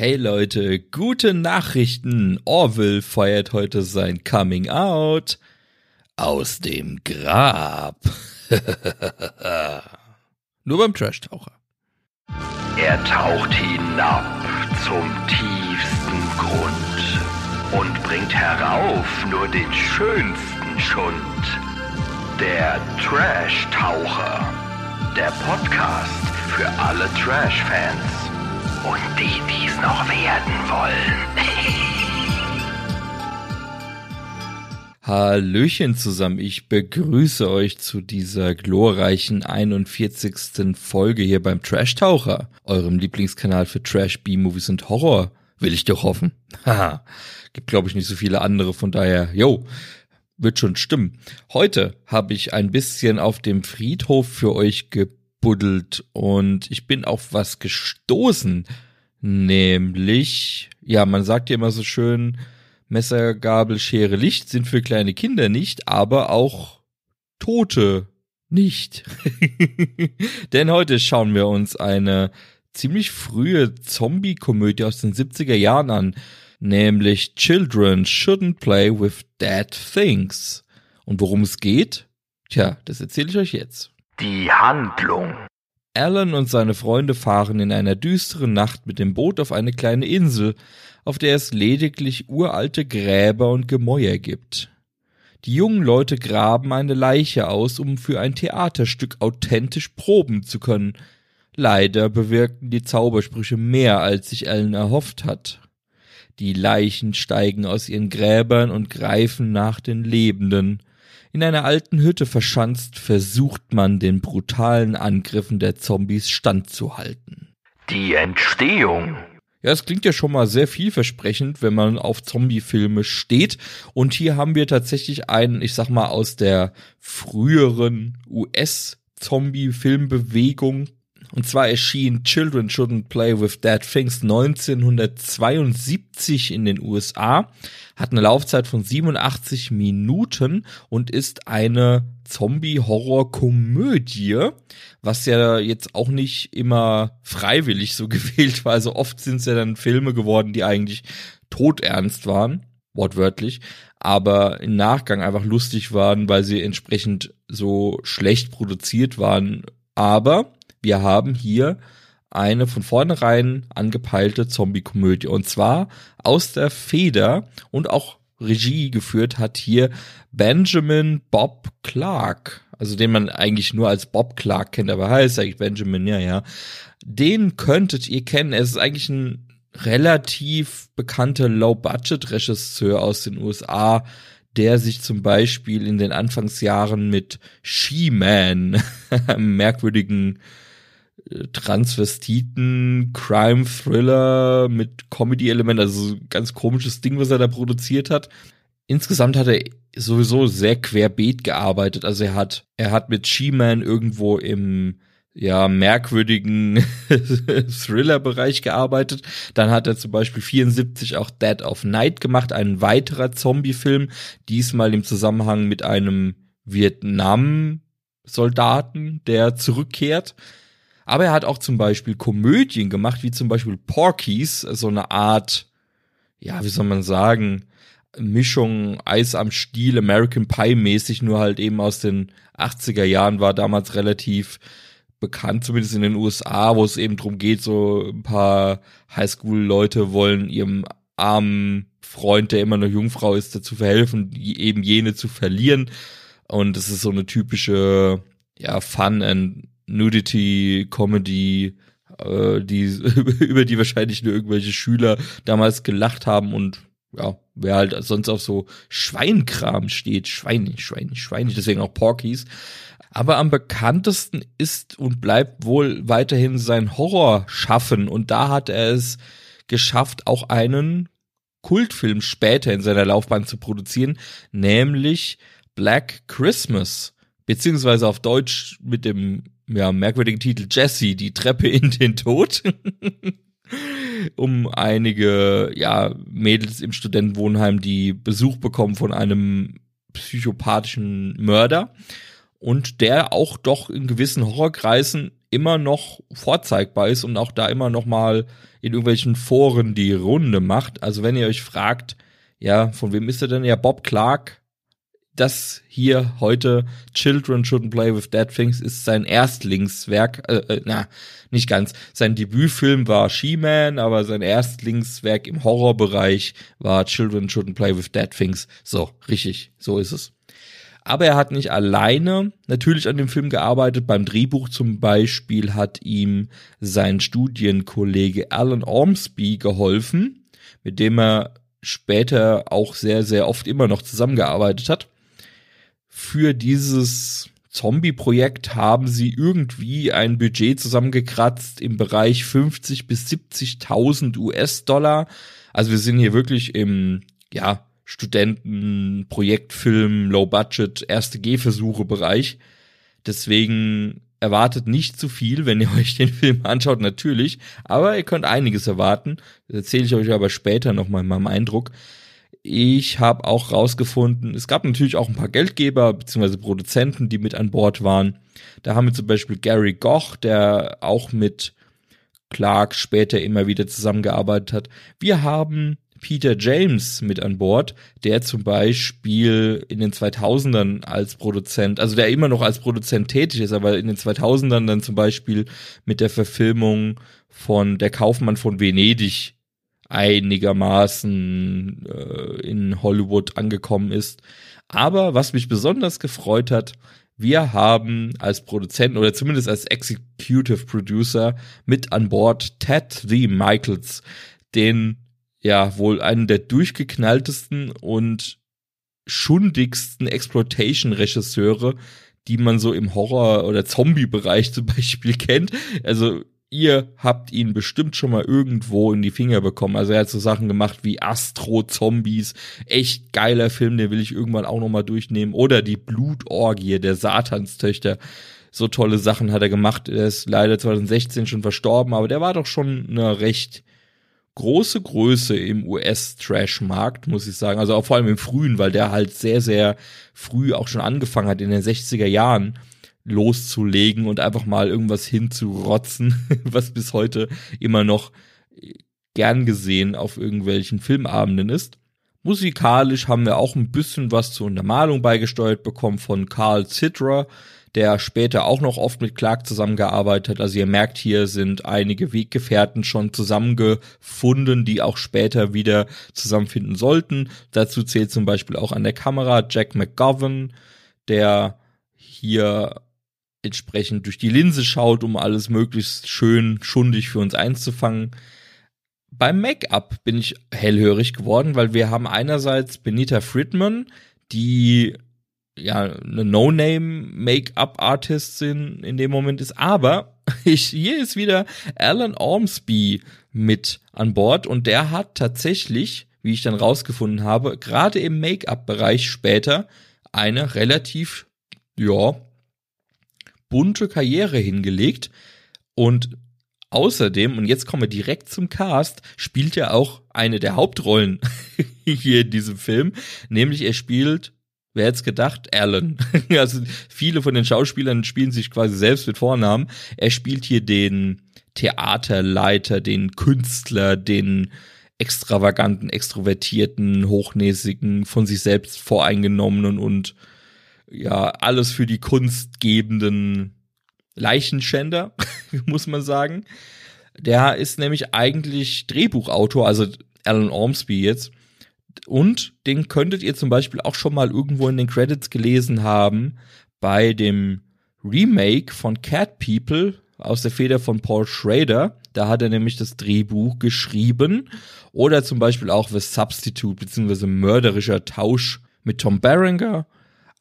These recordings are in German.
Hey Leute, gute Nachrichten. Orville feiert heute sein Coming Out aus dem Grab. Nur beim Trash-Taucher. Er taucht hinab zum tiefsten Grund und bringt herauf nur den schönsten Schund. Der Trash-Taucher. Der Podcast für alle Trash-Fans und die, die es noch werden wollen. Hallöchen zusammen, ich begrüße euch zu dieser glorreichen 41. Folge hier beim Trash Taucher, eurem Lieblingskanal für Trash, B-Movies und Horror, will ich doch hoffen. Haha, gibt glaube ich nicht so viele andere, von daher, yo, wird schon stimmen. Heute habe ich ein bisschen auf dem Friedhof für euch gebuddelt und ich bin auf was gestoßen, nämlich, ja, man sagt ja immer so schön, Messer, Gabel, Schere, Licht sind für kleine Kinder nicht, aber auch Tote nicht. Denn heute schauen wir uns eine ziemlich frühe Zombie-Komödie aus den 70er Jahren an, nämlich Children Shouldn't Play with Dead Things. Und worum es geht? Tja, das erzähle ich euch jetzt. Die Handlung. Alan und seine Freunde fahren in einer düsteren Nacht mit dem Boot auf eine kleine Insel, auf der es lediglich uralte Gräber und Gemäuer gibt. Die jungen Leute graben eine Leiche aus, um für ein Theaterstück authentisch proben zu können. Leider bewirkten die Zaubersprüche mehr, als sich Alan erhofft hat. Die Leichen steigen aus ihren Gräbern und greifen nach den Lebenden. In einer alten Hütte verschanzt versucht man den brutalen Angriffen der Zombies standzuhalten. Die Entstehung. Ja, es klingt ja schon mal sehr vielversprechend, wenn man auf Zombie-Filme steht. Und hier haben wir tatsächlich einen, ich sag mal, aus der früheren US-Zombie-Filmbewegung. Und zwar erschien Children Shouldn't Play with Dead Things 1972 in den USA, hat eine Laufzeit von 87 Minuten und ist eine Zombie-Horror-Komödie, was ja jetzt auch nicht immer freiwillig so gewählt war. Also oft sind es ja dann Filme geworden, die eigentlich todernst waren, wortwörtlich, aber im Nachgang einfach lustig waren, weil sie entsprechend so schlecht produziert waren. Aber wir haben hier eine von vornherein angepeilte Zombie-Komödie. Und zwar aus der Feder und auch Regie geführt hat hier Benjamin Bob Clark. Also den man eigentlich nur als Bob Clark kennt, aber heißt eigentlich Benjamin, ja, ja. Den könntet ihr kennen. Es ist eigentlich ein relativ bekannter Low-Budget-Regisseur aus den USA, der sich zum Beispiel in den Anfangsjahren mit She-Man, merkwürdigen Transvestiten, Crime-Thriller mit Comedy-Element, also ganz komisches Ding, was er da produziert hat. Insgesamt hat er sowieso sehr querbeet gearbeitet. Also er hat, er hat mit She-Man irgendwo im ja, merkwürdigen Thriller-Bereich gearbeitet. Dann hat er zum Beispiel 74 auch Dead of Night gemacht, ein weiterer Zombie-Film, diesmal im Zusammenhang mit einem Vietnam-Soldaten, der zurückkehrt. Aber er hat auch zum Beispiel Komödien gemacht, wie zum Beispiel Porkies, so eine Art, ja, wie soll man sagen, Mischung Eis am Stiel, American Pie mäßig, nur halt eben aus den 80er Jahren war damals relativ bekannt, zumindest in den USA, wo es eben drum geht, so ein paar Highschool-Leute wollen ihrem armen Freund, der immer noch Jungfrau ist, dazu verhelfen, eben jene zu verlieren. Und es ist so eine typische, ja, Fun and Nudity, Comedy, äh, die, über die wahrscheinlich nur irgendwelche Schüler damals gelacht haben und ja, wer halt sonst auf so Schweinkram steht, Schweine, Schweine, Schweine, deswegen auch Porkies. Aber am bekanntesten ist und bleibt wohl weiterhin sein Horrorschaffen und da hat er es geschafft, auch einen Kultfilm später in seiner Laufbahn zu produzieren, nämlich Black Christmas, beziehungsweise auf Deutsch mit dem ja, merkwürdigen Titel Jesse, die Treppe in den Tod. um einige, ja, Mädels im Studentenwohnheim, die Besuch bekommen von einem psychopathischen Mörder und der auch doch in gewissen Horrorkreisen immer noch vorzeigbar ist und auch da immer noch mal in irgendwelchen Foren die Runde macht. Also wenn ihr euch fragt, ja, von wem ist er denn? Ja, Bob Clark. Das hier heute Children Shouldn't Play with Dead Things ist sein Erstlingswerk, äh, äh, na, nicht ganz. Sein Debütfilm war She-Man, aber sein Erstlingswerk im Horrorbereich war Children Shouldn't Play with Dead Things. So, richtig, so ist es. Aber er hat nicht alleine natürlich an dem Film gearbeitet. Beim Drehbuch zum Beispiel hat ihm sein Studienkollege Alan Ormsby geholfen, mit dem er später auch sehr, sehr oft immer noch zusammengearbeitet hat. Für dieses Zombie-Projekt haben sie irgendwie ein Budget zusammengekratzt im Bereich 50 bis 70.000 US-Dollar. Also wir sind hier wirklich im, ja, Studenten, Projektfilm, Low-Budget, erste Gehversuche Bereich. Deswegen erwartet nicht zu viel, wenn ihr euch den Film anschaut, natürlich. Aber ihr könnt einiges erwarten. Das erzähle ich euch aber später nochmal in meinem Eindruck. Ich habe auch rausgefunden, es gab natürlich auch ein paar Geldgeber bzw. Produzenten, die mit an Bord waren. Da haben wir zum Beispiel Gary Goch, der auch mit Clark später immer wieder zusammengearbeitet hat. Wir haben Peter James mit an Bord, der zum Beispiel in den 2000ern als Produzent, also der immer noch als Produzent tätig ist, aber in den 2000ern dann zum Beispiel mit der Verfilmung von Der Kaufmann von Venedig einigermaßen äh, in Hollywood angekommen ist. Aber was mich besonders gefreut hat, wir haben als Produzenten oder zumindest als Executive Producer mit an Bord Ted D. Michaels, den ja wohl einen der durchgeknalltesten und schundigsten Exploitation-Regisseure, die man so im Horror- oder Zombie-Bereich zum Beispiel kennt. Also ihr habt ihn bestimmt schon mal irgendwo in die Finger bekommen. Also er hat so Sachen gemacht wie Astro Zombies, echt geiler Film, den will ich irgendwann auch noch mal durchnehmen. Oder die Blutorgie der Satanstöchter. So tolle Sachen hat er gemacht. Er ist leider 2016 schon verstorben, aber der war doch schon eine recht große Größe im US-Trash-Markt, muss ich sagen. Also auch vor allem im Frühen, weil der halt sehr, sehr früh auch schon angefangen hat, in den 60er Jahren loszulegen und einfach mal irgendwas hinzurotzen, was bis heute immer noch gern gesehen auf irgendwelchen Filmabenden ist. Musikalisch haben wir auch ein bisschen was zur Untermalung beigesteuert bekommen von Carl Citra, der später auch noch oft mit Clark zusammengearbeitet hat. Also ihr merkt, hier sind einige Weggefährten schon zusammengefunden, die auch später wieder zusammenfinden sollten. Dazu zählt zum Beispiel auch an der Kamera Jack McGovern, der hier entsprechend durch die Linse schaut, um alles möglichst schön schundig für uns einzufangen. Beim Make-up bin ich hellhörig geworden, weil wir haben einerseits Benita Friedman, die ja eine No-Name-Make-up-Artistin in dem Moment ist, aber ich, hier ist wieder Alan Ormsby mit an Bord und der hat tatsächlich, wie ich dann rausgefunden habe, gerade im Make-up-Bereich später eine relativ, ja, bunte Karriere hingelegt und außerdem, und jetzt kommen wir direkt zum Cast, spielt er auch eine der Hauptrollen hier in diesem Film, nämlich er spielt Wer hätte gedacht? Alan. also viele von den Schauspielern spielen sich quasi selbst mit Vornamen. Er spielt hier den Theaterleiter, den Künstler, den extravaganten, extrovertierten, hochnäsigen, von sich selbst voreingenommenen und ja, alles für die Kunst gebenden Leichenschänder, muss man sagen. Der ist nämlich eigentlich Drehbuchautor, also Alan Ormsby jetzt. Und den könntet ihr zum Beispiel auch schon mal irgendwo in den Credits gelesen haben bei dem Remake von Cat People aus der Feder von Paul Schrader. Da hat er nämlich das Drehbuch geschrieben. Oder zum Beispiel auch The Substitute beziehungsweise Mörderischer Tausch mit Tom Berenger.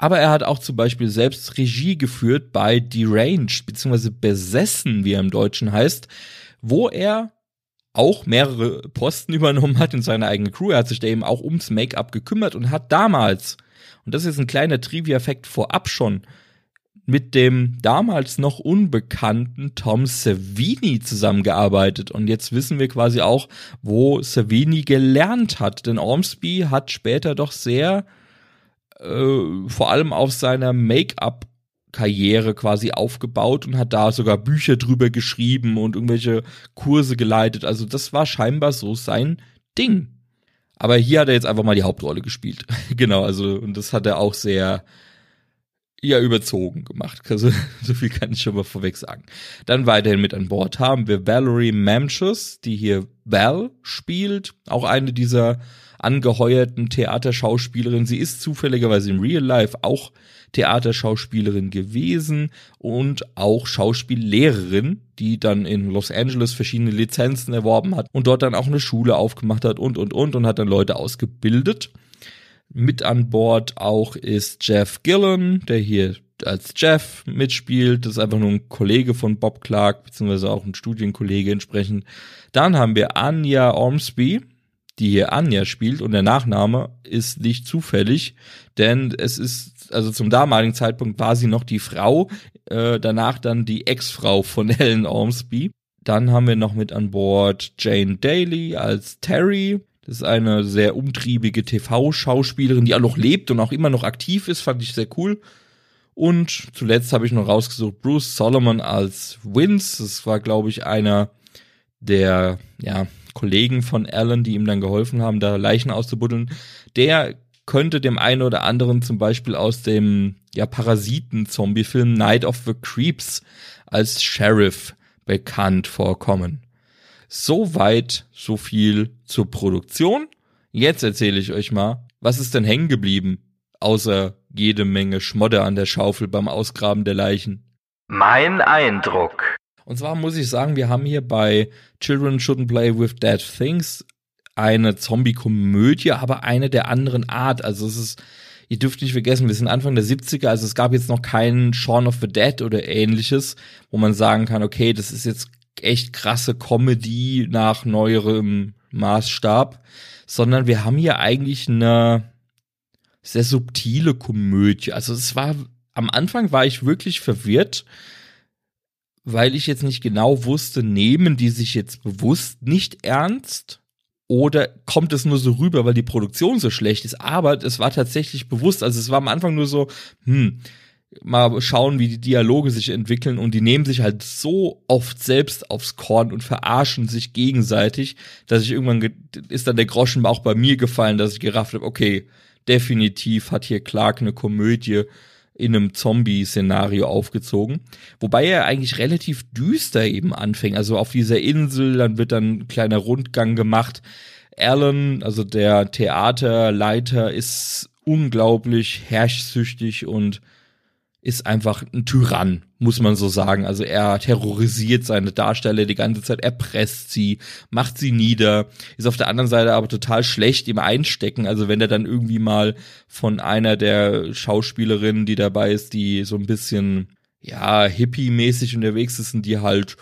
Aber er hat auch zum Beispiel selbst Regie geführt bei Deranged beziehungsweise Besessen, wie er im Deutschen heißt, wo er auch mehrere Posten übernommen hat in seiner eigenen Crew. Er hat sich da eben auch ums Make-up gekümmert und hat damals, und das ist ein kleiner Trivia-Effekt vorab schon, mit dem damals noch unbekannten Tom Savini zusammengearbeitet. Und jetzt wissen wir quasi auch, wo Savini gelernt hat. Denn Ormsby hat später doch sehr, äh, vor allem auf seiner Make-up Karriere quasi aufgebaut und hat da sogar Bücher drüber geschrieben und irgendwelche Kurse geleitet. Also das war scheinbar so sein Ding. Aber hier hat er jetzt einfach mal die Hauptrolle gespielt. genau, also und das hat er auch sehr ja überzogen gemacht. Also, so viel kann ich schon mal vorweg sagen. Dann weiterhin mit an Bord haben wir Valerie Mamchus, die hier Val spielt, auch eine dieser angeheuerten Theaterschauspielerinnen. Sie ist zufälligerweise im Real Life auch Theaterschauspielerin gewesen und auch Schauspiellehrerin, die dann in Los Angeles verschiedene Lizenzen erworben hat und dort dann auch eine Schule aufgemacht hat und und und und hat dann Leute ausgebildet. Mit an Bord auch ist Jeff Gillen, der hier als Jeff mitspielt. Das ist einfach nur ein Kollege von Bob Clark, beziehungsweise auch ein Studienkollege entsprechend. Dann haben wir Anja Ormsby, die hier Anja spielt und der Nachname ist nicht zufällig, denn es ist, also zum damaligen Zeitpunkt war sie noch die Frau, äh, danach dann die Ex-Frau von Ellen Ormsby. Dann haben wir noch mit an Bord Jane Daly als Terry. Das ist eine sehr umtriebige TV-Schauspielerin, die auch noch lebt und auch immer noch aktiv ist, fand ich sehr cool. Und zuletzt habe ich noch rausgesucht Bruce Solomon als Vince. Das war, glaube ich, einer der, ja, Kollegen von Alan, die ihm dann geholfen haben, da Leichen auszubuddeln, der könnte dem einen oder anderen zum Beispiel aus dem ja, Parasiten-Zombie-Film Night of the Creeps als Sheriff bekannt vorkommen. Soweit, so viel zur Produktion. Jetzt erzähle ich euch mal, was ist denn hängen geblieben, außer jede Menge Schmodder an der Schaufel beim Ausgraben der Leichen. Mein Eindruck. Und zwar muss ich sagen, wir haben hier bei Children Shouldn't Play with Dead Things eine Zombie-Komödie, aber eine der anderen Art. Also es ist, ihr dürft nicht vergessen, wir sind Anfang der 70er, also es gab jetzt noch keinen Shaun of the Dead oder ähnliches, wo man sagen kann, okay, das ist jetzt echt krasse Comedy nach neuerem Maßstab, sondern wir haben hier eigentlich eine sehr subtile Komödie. Also es war, am Anfang war ich wirklich verwirrt, weil ich jetzt nicht genau wusste, nehmen die sich jetzt bewusst nicht ernst oder kommt es nur so rüber, weil die Produktion so schlecht ist. Aber es war tatsächlich bewusst. Also es war am Anfang nur so, hm, mal schauen, wie die Dialoge sich entwickeln und die nehmen sich halt so oft selbst aufs Korn und verarschen sich gegenseitig, dass ich irgendwann ist dann der Groschen auch bei mir gefallen, dass ich gerafft habe, okay, definitiv hat hier Clark eine Komödie in einem Zombie-Szenario aufgezogen. Wobei er eigentlich relativ düster eben anfängt. Also auf dieser Insel, dann wird dann ein kleiner Rundgang gemacht. Alan, also der Theaterleiter, ist unglaublich herrschsüchtig und ist einfach ein Tyrann, muss man so sagen. Also er terrorisiert seine Darsteller die ganze Zeit, er presst sie, macht sie nieder, ist auf der anderen Seite aber total schlecht im Einstecken. Also wenn er dann irgendwie mal von einer der Schauspielerinnen, die dabei ist, die so ein bisschen ja hippie-mäßig unterwegs ist, und die halt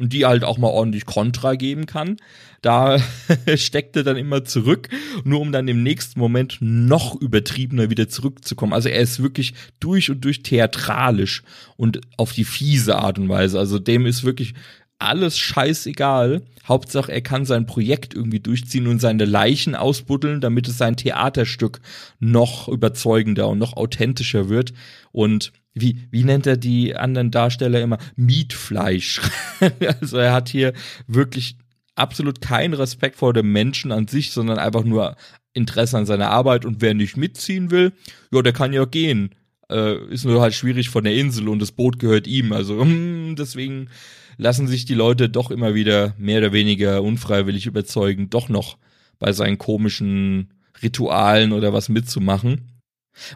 und die halt auch mal ordentlich Kontra geben kann. Da steckt er dann immer zurück, nur um dann im nächsten Moment noch übertriebener wieder zurückzukommen. Also er ist wirklich durch und durch theatralisch und auf die fiese Art und Weise. Also dem ist wirklich alles scheißegal. Hauptsache, er kann sein Projekt irgendwie durchziehen und seine Leichen ausbuddeln, damit es sein Theaterstück noch überzeugender und noch authentischer wird. Und wie, wie nennt er die anderen Darsteller immer? Mietfleisch. also er hat hier wirklich absolut keinen Respekt vor dem Menschen an sich, sondern einfach nur Interesse an seiner Arbeit und wer nicht mitziehen will, ja, der kann ja gehen. Äh, ist nur halt schwierig von der Insel und das Boot gehört ihm. Also deswegen lassen sich die Leute doch immer wieder mehr oder weniger unfreiwillig überzeugen, doch noch bei seinen komischen Ritualen oder was mitzumachen.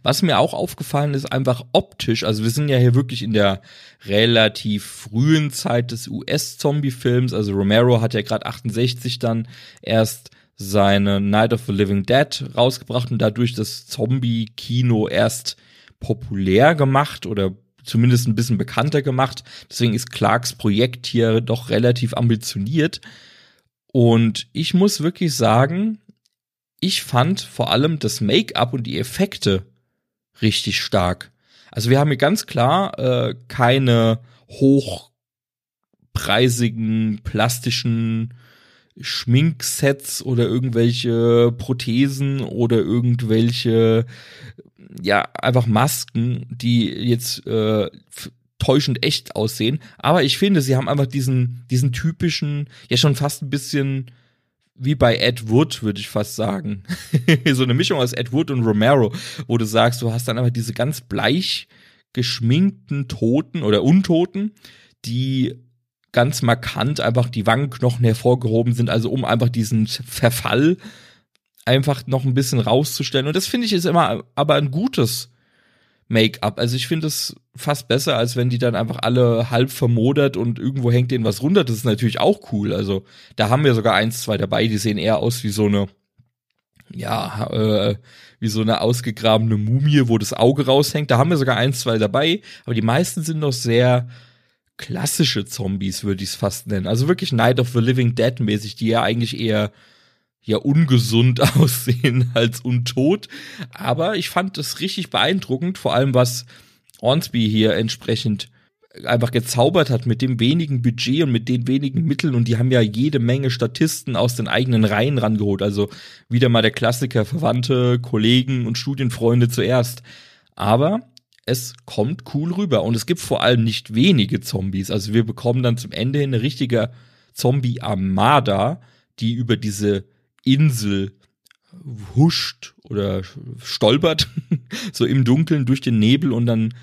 Was mir auch aufgefallen ist, einfach optisch, also wir sind ja hier wirklich in der relativ frühen Zeit des US-Zombie-Films, also Romero hat ja gerade 68 dann erst seine Night of the Living Dead rausgebracht und dadurch das Zombie-Kino erst populär gemacht oder zumindest ein bisschen bekannter gemacht. Deswegen ist Clarks Projekt hier doch relativ ambitioniert. Und ich muss wirklich sagen, ich fand vor allem das Make-up und die Effekte richtig stark. Also wir haben hier ganz klar äh, keine hochpreisigen plastischen Schminksets oder irgendwelche Prothesen oder irgendwelche ja einfach Masken, die jetzt äh, täuschend echt aussehen. Aber ich finde, sie haben einfach diesen diesen typischen, ja schon fast ein bisschen wie bei Ed Wood, würde ich fast sagen. so eine Mischung aus Ed Wood und Romero, wo du sagst, du hast dann einfach diese ganz bleich geschminkten Toten oder Untoten, die ganz markant einfach die Wangenknochen hervorgehoben sind, also um einfach diesen Verfall einfach noch ein bisschen rauszustellen. Und das finde ich ist immer aber ein gutes Make-up. Also ich finde es fast besser, als wenn die dann einfach alle halb vermodert und irgendwo hängt denen was runter. Das ist natürlich auch cool. Also da haben wir sogar eins, zwei dabei, die sehen eher aus wie so eine, ja, äh, wie so eine ausgegrabene Mumie, wo das Auge raushängt. Da haben wir sogar eins, zwei dabei. Aber die meisten sind noch sehr klassische Zombies, würde ich es fast nennen. Also wirklich Night of the Living Dead mäßig, die ja eigentlich eher ja ungesund aussehen als untot. Aber ich fand das richtig beeindruckend, vor allem was Ornsby hier entsprechend einfach gezaubert hat mit dem wenigen Budget und mit den wenigen Mitteln und die haben ja jede Menge Statisten aus den eigenen Reihen rangeholt. Also wieder mal der Klassiker, Verwandte, Kollegen und Studienfreunde zuerst. Aber es kommt cool rüber und es gibt vor allem nicht wenige Zombies. Also wir bekommen dann zum Ende hin eine richtige Zombie-Armada, die über diese Insel huscht oder stolpert, so im Dunkeln durch den Nebel und dann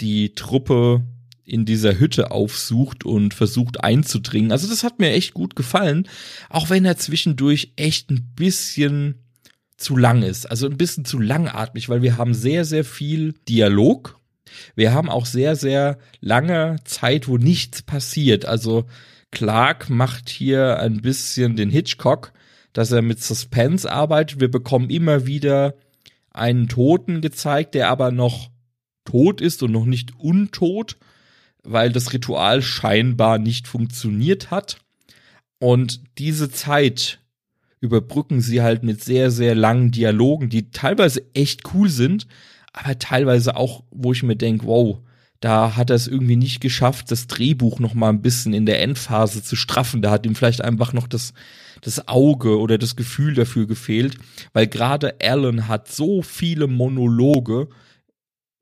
die Truppe in dieser Hütte aufsucht und versucht einzudringen. Also das hat mir echt gut gefallen, auch wenn er zwischendurch echt ein bisschen zu lang ist, also ein bisschen zu langatmig, weil wir haben sehr, sehr viel Dialog. Wir haben auch sehr, sehr lange Zeit, wo nichts passiert. Also Clark macht hier ein bisschen den Hitchcock dass er mit Suspense arbeitet. Wir bekommen immer wieder einen Toten gezeigt, der aber noch tot ist und noch nicht untot, weil das Ritual scheinbar nicht funktioniert hat. Und diese Zeit überbrücken sie halt mit sehr, sehr langen Dialogen, die teilweise echt cool sind, aber teilweise auch, wo ich mir denke, wow, da hat er es irgendwie nicht geschafft, das Drehbuch noch mal ein bisschen in der Endphase zu straffen. Da hat ihm vielleicht einfach noch das, das Auge oder das Gefühl dafür gefehlt, weil gerade Alan hat so viele Monologe,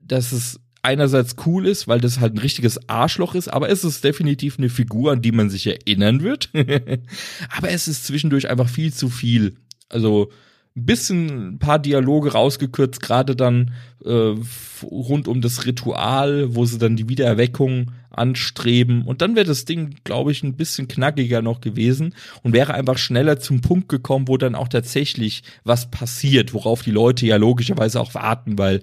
dass es einerseits cool ist, weil das halt ein richtiges Arschloch ist, aber es ist definitiv eine Figur, an die man sich erinnern wird. aber es ist zwischendurch einfach viel zu viel. Also ein bisschen ein paar Dialoge rausgekürzt, gerade dann äh, rund um das Ritual, wo sie dann die Wiedererweckung anstreben. Und dann wäre das Ding, glaube ich, ein bisschen knackiger noch gewesen und wäre einfach schneller zum Punkt gekommen, wo dann auch tatsächlich was passiert, worauf die Leute ja logischerweise auch warten, weil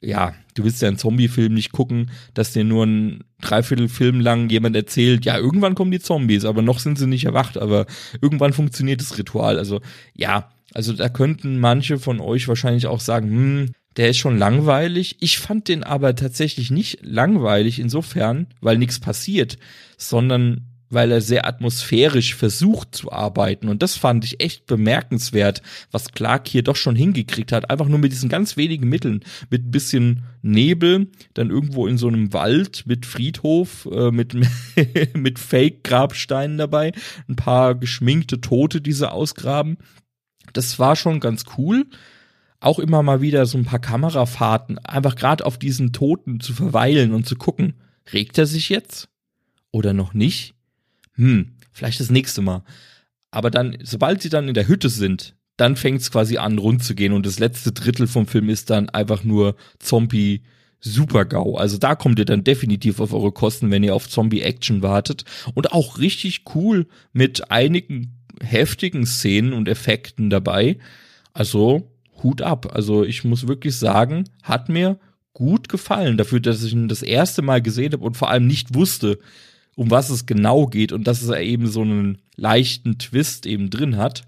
ja, du willst ja einen Zombie-Film nicht gucken, dass dir nur ein Dreiviertelfilm lang jemand erzählt, ja, irgendwann kommen die Zombies, aber noch sind sie nicht erwacht, aber irgendwann funktioniert das Ritual. Also ja, also da könnten manche von euch wahrscheinlich auch sagen, hm, der ist schon langweilig. Ich fand den aber tatsächlich nicht langweilig insofern, weil nichts passiert, sondern weil er sehr atmosphärisch versucht zu arbeiten. Und das fand ich echt bemerkenswert, was Clark hier doch schon hingekriegt hat. Einfach nur mit diesen ganz wenigen Mitteln. Mit ein bisschen Nebel, dann irgendwo in so einem Wald mit Friedhof, äh, mit, mit Fake-Grabsteinen dabei, ein paar geschminkte Tote, die sie ausgraben. Das war schon ganz cool. Auch immer mal wieder so ein paar Kamerafahrten, einfach gerade auf diesen Toten zu verweilen und zu gucken, regt er sich jetzt? Oder noch nicht? Hm, vielleicht das nächste Mal. Aber dann, sobald sie dann in der Hütte sind, dann fängt es quasi an, rund zu gehen und das letzte Drittel vom Film ist dann einfach nur Zombie Super-GAU. Also da kommt ihr dann definitiv auf eure Kosten, wenn ihr auf Zombie-Action wartet. Und auch richtig cool mit einigen heftigen Szenen und Effekten dabei. Also Hut ab. Also ich muss wirklich sagen, hat mir gut gefallen dafür, dass ich ihn das erste Mal gesehen habe und vor allem nicht wusste, um was es genau geht und dass es eben so einen leichten Twist eben drin hat.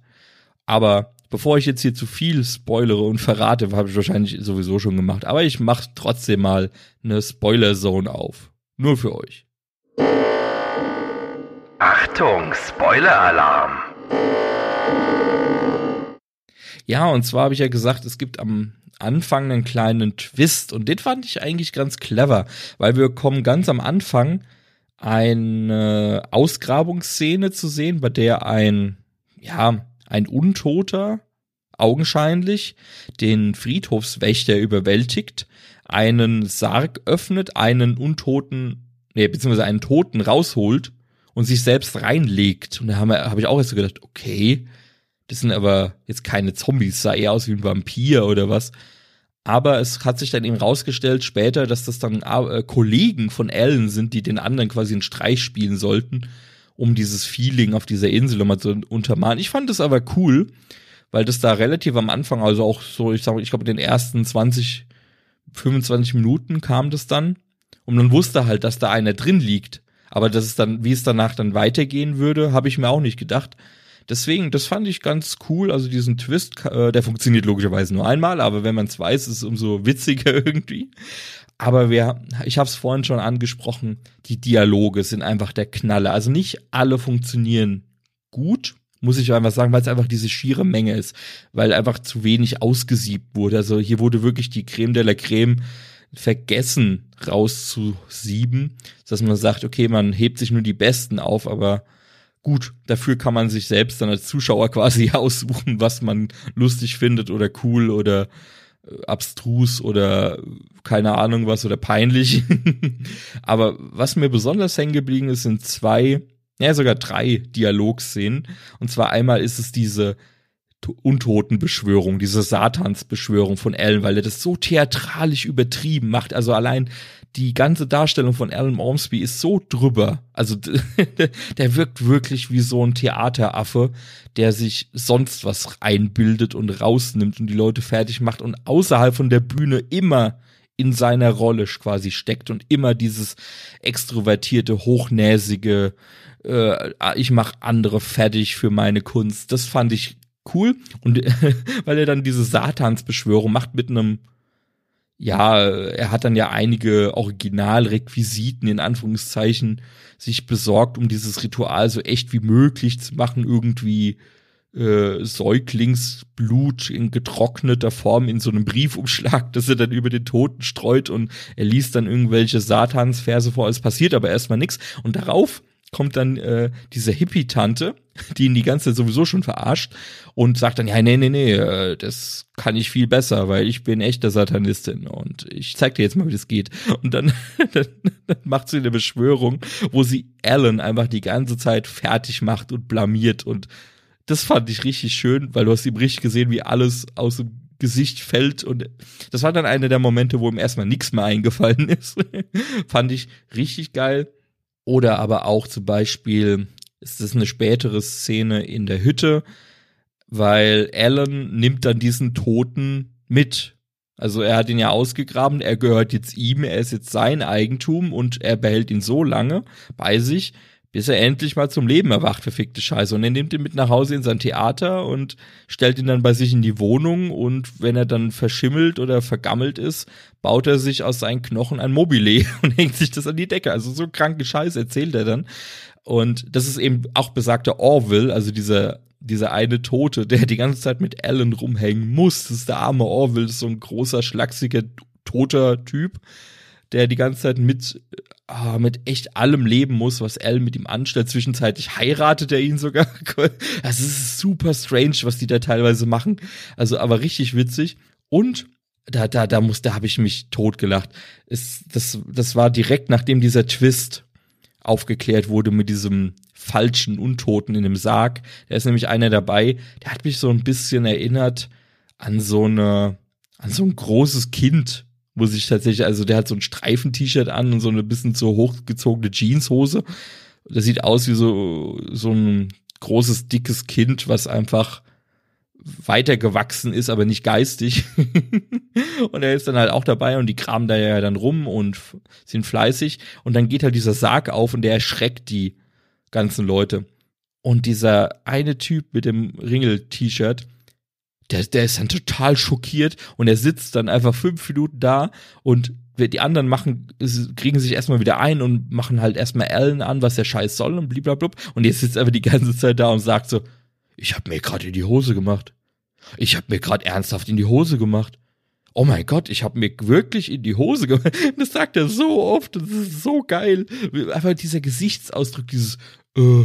Aber bevor ich jetzt hier zu viel spoilere und verrate, habe ich wahrscheinlich sowieso schon gemacht. Aber ich mache trotzdem mal eine Spoiler-Zone auf. Nur für euch. Achtung, Spoiler-Alarm. Ja, und zwar habe ich ja gesagt, es gibt am Anfang einen kleinen Twist. Und den fand ich eigentlich ganz clever, weil wir kommen ganz am Anfang eine Ausgrabungsszene zu sehen, bei der ein ja, ein Untoter, augenscheinlich, den Friedhofswächter überwältigt, einen Sarg öffnet, einen Untoten, nee, beziehungsweise einen Toten rausholt und sich selbst reinlegt. Und da habe hab ich auch erst so gedacht, okay, das sind aber jetzt keine Zombies, sah eher aus wie ein Vampir oder was. Aber es hat sich dann eben rausgestellt später, dass das dann äh, Kollegen von Alan sind, die den anderen quasi einen Streich spielen sollten, um dieses Feeling auf dieser Insel nochmal zu untermalen. Ich fand das aber cool, weil das da relativ am Anfang, also auch so, ich sag, ich glaube, in den ersten 20, 25 Minuten kam das dann. Und man wusste halt, dass da einer drin liegt. Aber das ist dann, wie es danach dann weitergehen würde, habe ich mir auch nicht gedacht. Deswegen, das fand ich ganz cool. Also diesen Twist, äh, der funktioniert logischerweise nur einmal, aber wenn man es weiß, ist es umso witziger irgendwie. Aber wir, ich habe es vorhin schon angesprochen, die Dialoge sind einfach der Knaller. Also nicht alle funktionieren gut, muss ich einfach sagen, weil es einfach diese schiere Menge ist, weil einfach zu wenig ausgesiebt wurde. Also hier wurde wirklich die Creme de la Creme vergessen rauszusieben, dass man sagt, okay, man hebt sich nur die Besten auf, aber gut, dafür kann man sich selbst dann als Zuschauer quasi aussuchen, was man lustig findet oder cool oder äh, abstrus oder keine Ahnung was oder peinlich. Aber was mir besonders hängen geblieben ist, sind zwei, ja sogar drei Dialogszenen. Und zwar einmal ist es diese Untotenbeschwörung, diese Satansbeschwörung von Alan, weil er das so theatralisch übertrieben macht. Also allein die ganze Darstellung von Alan Ormsby ist so drüber. Also der wirkt wirklich wie so ein Theateraffe, der sich sonst was einbildet und rausnimmt und die Leute fertig macht und außerhalb von der Bühne immer in seiner Rolle quasi steckt und immer dieses extrovertierte, hochnäsige, äh, ich mach andere fertig für meine Kunst. Das fand ich cool. Und weil er dann diese Satansbeschwörung macht mit einem ja, er hat dann ja einige Originalrequisiten in Anführungszeichen sich besorgt, um dieses Ritual so echt wie möglich zu machen, irgendwie äh, Säuglingsblut in getrockneter Form in so einem Briefumschlag, dass er dann über den Toten streut und er liest dann irgendwelche Satansverse vor, es passiert aber erstmal nichts und darauf kommt dann äh, diese Hippie-Tante, die ihn die ganze Zeit sowieso schon verarscht und sagt dann, ja, nee, nee, nee, äh, das kann ich viel besser, weil ich bin echte Satanistin und ich zeig dir jetzt mal, wie das geht. Und dann, dann, dann macht sie eine Beschwörung, wo sie Alan einfach die ganze Zeit fertig macht und blamiert und das fand ich richtig schön, weil du hast ihm richtig gesehen, wie alles aus dem Gesicht fällt und das war dann einer der Momente, wo ihm erstmal nichts mehr eingefallen ist. fand ich richtig geil. Oder aber auch zum Beispiel ist das eine spätere Szene in der Hütte, weil Alan nimmt dann diesen Toten mit. Also er hat ihn ja ausgegraben, er gehört jetzt ihm, er ist jetzt sein Eigentum und er behält ihn so lange bei sich, bis er endlich mal zum Leben erwacht, verfickte Scheiße. Und er nimmt ihn mit nach Hause in sein Theater und stellt ihn dann bei sich in die Wohnung und wenn er dann verschimmelt oder vergammelt ist, baut er sich aus seinen Knochen ein Mobile und hängt sich das an die Decke. Also so kranke Scheiße erzählt er dann. Und das ist eben auch besagter Orville, also dieser dieser eine Tote, der die ganze Zeit mit Alan rumhängen muss. Das ist der arme Orville, das ist so ein großer, schlachsiger, toter Typ der die ganze Zeit mit, ah, mit echt allem leben muss, was Al mit ihm anstellt. Zwischenzeitlich heiratet er ihn sogar. Das ist super strange, was die da teilweise machen. Also, aber richtig witzig. Und da, da, da muss, da habe ich mich totgelacht. Es, das, das war direkt nachdem dieser Twist aufgeklärt wurde mit diesem falschen Untoten in dem Sarg. Da ist nämlich einer dabei, der hat mich so ein bisschen erinnert an so eine, an so ein großes Kind, muss ich tatsächlich, also der hat so ein Streifen-T-Shirt an und so eine bisschen zu hochgezogene Jeanshose. Das sieht aus wie so, so ein großes, dickes Kind, was einfach weitergewachsen ist, aber nicht geistig. und er ist dann halt auch dabei und die kramen da ja dann rum und sind fleißig. Und dann geht halt dieser Sarg auf und der erschreckt die ganzen Leute. Und dieser eine Typ mit dem Ringel-T-Shirt, der, der ist dann total schockiert und er sitzt dann einfach fünf Minuten da und die anderen machen, kriegen sich erstmal wieder ein und machen halt erstmal Allen an, was der Scheiß soll und blablabla. Und jetzt sitzt einfach die ganze Zeit da und sagt so, ich hab mir gerade in die Hose gemacht. Ich hab mir gerade ernsthaft in die Hose gemacht. Oh mein Gott, ich hab mir wirklich in die Hose gemacht. Das sagt er so oft, das ist so geil. Einfach dieser Gesichtsausdruck, dieses, äh,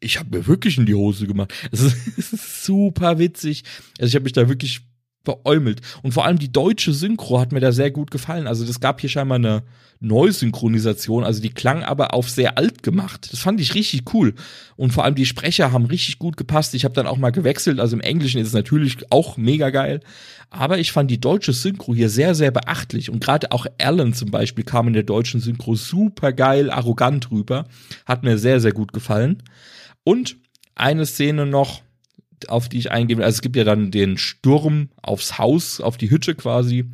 ich habe mir wirklich in die Hose gemacht. Es ist, ist super witzig. Also ich habe mich da wirklich beäumelt. Und vor allem die deutsche Synchro hat mir da sehr gut gefallen. Also das gab hier scheinbar eine Neusynchronisation, also die klang aber auf sehr alt gemacht. Das fand ich richtig cool. Und vor allem die Sprecher haben richtig gut gepasst. Ich habe dann auch mal gewechselt. Also im Englischen ist es natürlich auch mega geil. Aber ich fand die deutsche Synchro hier sehr, sehr beachtlich. Und gerade auch Alan zum Beispiel kam in der deutschen Synchro super geil, arrogant rüber. Hat mir sehr, sehr gut gefallen. Und eine Szene noch, auf die ich eingebe. Also es gibt ja dann den Sturm aufs Haus, auf die Hütte quasi,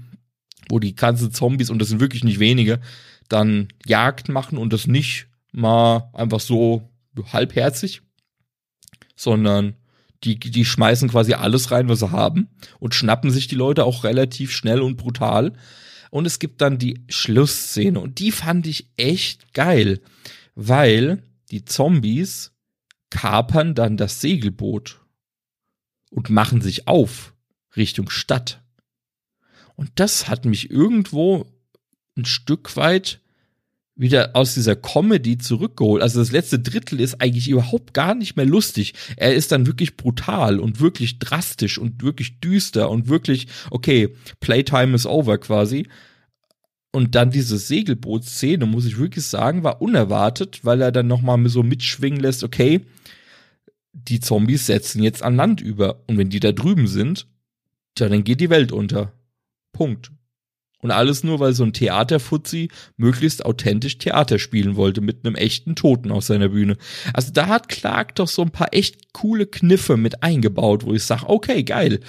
wo die ganzen Zombies, und das sind wirklich nicht wenige, dann Jagd machen und das nicht mal einfach so halbherzig, sondern die, die schmeißen quasi alles rein, was sie haben und schnappen sich die Leute auch relativ schnell und brutal. Und es gibt dann die Schlussszene und die fand ich echt geil, weil die Zombies kapern dann das Segelboot und machen sich auf Richtung Stadt. Und das hat mich irgendwo ein Stück weit wieder aus dieser Comedy zurückgeholt. Also das letzte Drittel ist eigentlich überhaupt gar nicht mehr lustig. Er ist dann wirklich brutal und wirklich drastisch und wirklich düster und wirklich, okay, Playtime is over quasi. Und dann diese Segelbootszene, muss ich wirklich sagen, war unerwartet, weil er dann nochmal so mitschwingen lässt, okay, die Zombies setzen jetzt an Land über. Und wenn die da drüben sind, tja, dann geht die Welt unter. Punkt. Und alles nur, weil so ein Theaterfuzzi möglichst authentisch Theater spielen wollte mit einem echten Toten auf seiner Bühne. Also da hat Clark doch so ein paar echt coole Kniffe mit eingebaut, wo ich sage, okay, geil.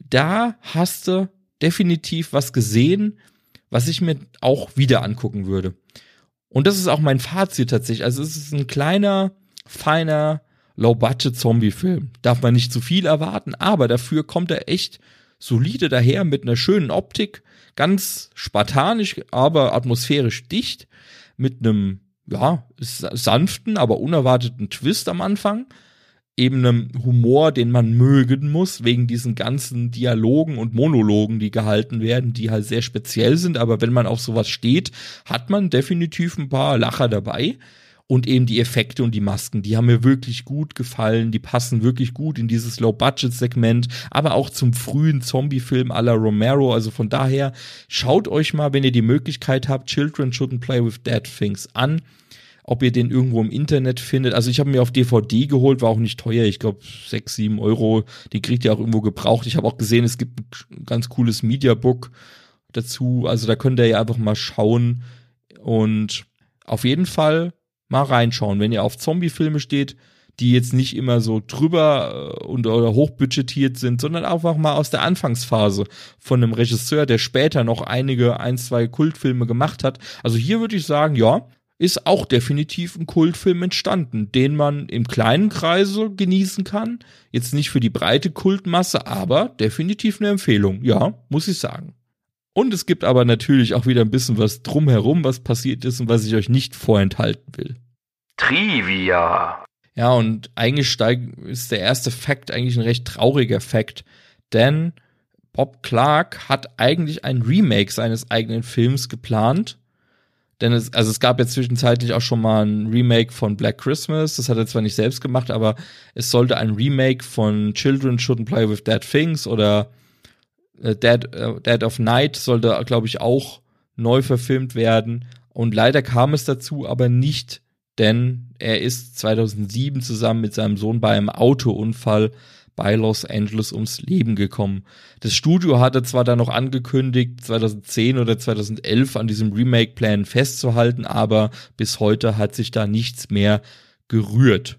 Da hast du definitiv was gesehen, was ich mir auch wieder angucken würde. Und das ist auch mein Fazit tatsächlich. Also es ist ein kleiner, feiner Low-Budget-Zombie-Film. Darf man nicht zu viel erwarten, aber dafür kommt er echt solide daher mit einer schönen Optik, ganz spartanisch, aber atmosphärisch dicht, mit einem, ja, sanften, aber unerwarteten Twist am Anfang, eben einem Humor, den man mögen muss, wegen diesen ganzen Dialogen und Monologen, die gehalten werden, die halt sehr speziell sind, aber wenn man auf sowas steht, hat man definitiv ein paar Lacher dabei und eben die Effekte und die Masken, die haben mir wirklich gut gefallen, die passen wirklich gut in dieses Low-Budget-Segment, aber auch zum frühen Zombie-Film à la Romero, also von daher schaut euch mal, wenn ihr die Möglichkeit habt, Children Shouldn't Play with Dead Things an, ob ihr den irgendwo im Internet findet. Also ich habe mir auf DVD geholt, war auch nicht teuer, ich glaube sechs, sieben Euro, die kriegt ihr auch irgendwo gebraucht. Ich habe auch gesehen, es gibt ein ganz cooles Mediabook dazu, also da könnt ihr ja einfach mal schauen. Und auf jeden Fall mal reinschauen. Wenn ihr auf Zombie-Filme steht, die jetzt nicht immer so drüber äh, und oder hochbudgetiert sind, sondern einfach mal aus der Anfangsphase von einem Regisseur, der später noch einige, ein, zwei Kultfilme gemacht hat. Also hier würde ich sagen, ja, ist auch definitiv ein Kultfilm entstanden, den man im kleinen Kreise genießen kann. Jetzt nicht für die breite Kultmasse, aber definitiv eine Empfehlung. Ja, muss ich sagen. Und es gibt aber natürlich auch wieder ein bisschen was drumherum, was passiert ist und was ich euch nicht vorenthalten will. Trivia. Ja, und eigentlich ist der erste Fakt eigentlich ein recht trauriger Fakt, denn Bob Clark hat eigentlich ein Remake seines eigenen Films geplant. Denn es, also es gab ja zwischenzeitlich auch schon mal ein Remake von Black Christmas. Das hat er zwar nicht selbst gemacht, aber es sollte ein Remake von Children Shouldn't Play with Dead Things oder Dead, äh, Dead of Night sollte, glaube ich, auch neu verfilmt werden. Und leider kam es dazu aber nicht, denn er ist 2007 zusammen mit seinem Sohn bei einem Autounfall bei Los Angeles ums Leben gekommen. Das Studio hatte zwar dann noch angekündigt, 2010 oder 2011 an diesem Remake-Plan festzuhalten, aber bis heute hat sich da nichts mehr gerührt.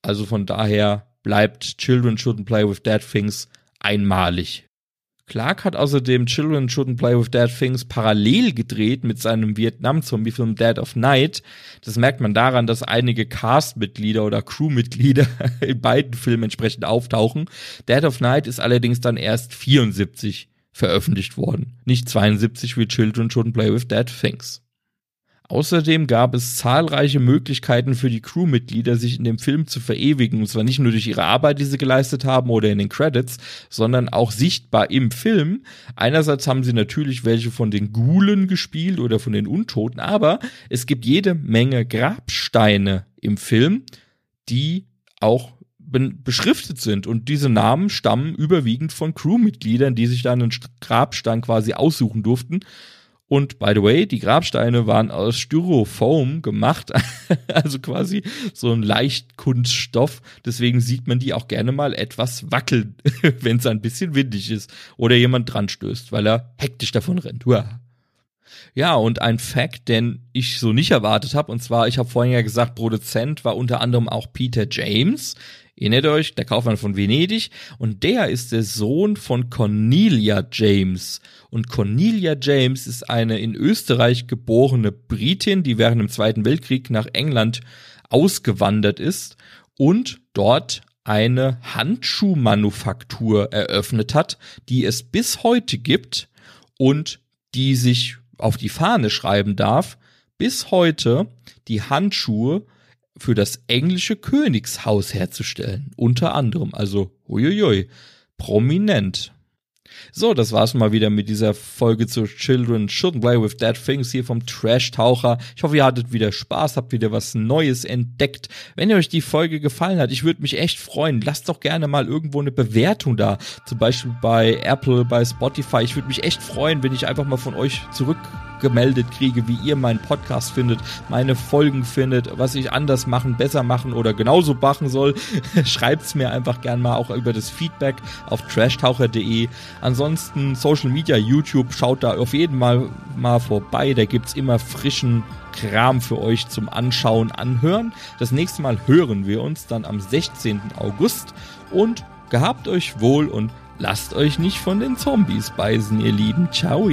Also von daher bleibt Children Shouldn't Play with Dead Things einmalig. Clark hat außerdem Children Shouldn't Play with Dead Things parallel gedreht mit seinem Vietnam-Zombie-Film Dead of Night. Das merkt man daran, dass einige Cast-Mitglieder oder Crew-Mitglieder in beiden Filmen entsprechend auftauchen. Dead of Night ist allerdings dann erst 74 veröffentlicht worden, nicht 72 wie Children Shouldn't Play with Dead Things. Außerdem gab es zahlreiche Möglichkeiten für die Crewmitglieder, sich in dem Film zu verewigen. Und zwar nicht nur durch ihre Arbeit, die sie geleistet haben oder in den Credits, sondern auch sichtbar im Film. Einerseits haben sie natürlich welche von den Gulen gespielt oder von den Untoten, aber es gibt jede Menge Grabsteine im Film, die auch beschriftet sind. Und diese Namen stammen überwiegend von Crewmitgliedern, die sich dann einen Grabstein quasi aussuchen durften. Und by the way, die Grabsteine waren aus Styrofoam gemacht, also quasi so ein Leichtkunststoff. Deswegen sieht man die auch gerne mal etwas wackeln, wenn es ein bisschen windig ist oder jemand dran stößt, weil er hektisch davon rennt. Uah. Ja, und ein Fact, den ich so nicht erwartet habe, und zwar, ich habe vorhin ja gesagt, Produzent war unter anderem auch Peter James. Erinnert euch, der Kaufmann von Venedig. Und der ist der Sohn von Cornelia James. Und Cornelia James ist eine in Österreich geborene Britin, die während dem Zweiten Weltkrieg nach England ausgewandert ist und dort eine Handschuhmanufaktur eröffnet hat, die es bis heute gibt und die sich auf die Fahne schreiben darf, bis heute die Handschuhe für das englische Königshaus herzustellen. Unter anderem. Also, uiuiui, prominent. So, das war's mal wieder mit dieser Folge zu Children Shouldn't Play with Dead Things hier vom Trash Taucher. Ich hoffe, ihr hattet wieder Spaß, habt wieder was Neues entdeckt. Wenn euch die Folge gefallen hat, ich würde mich echt freuen. Lasst doch gerne mal irgendwo eine Bewertung da. Zum Beispiel bei Apple, bei Spotify. Ich würde mich echt freuen, wenn ich einfach mal von euch zurück gemeldet kriege, wie ihr meinen Podcast findet, meine Folgen findet, was ich anders machen, besser machen oder genauso machen soll, schreibt's mir einfach gern mal auch über das Feedback auf trashtaucher.de. Ansonsten Social Media, YouTube, schaut da auf jeden Fall mal vorbei, da gibt's immer frischen Kram für euch zum Anschauen, Anhören. Das nächste Mal hören wir uns dann am 16. August und gehabt euch wohl und lasst euch nicht von den Zombies beißen, ihr Lieben. Ciao.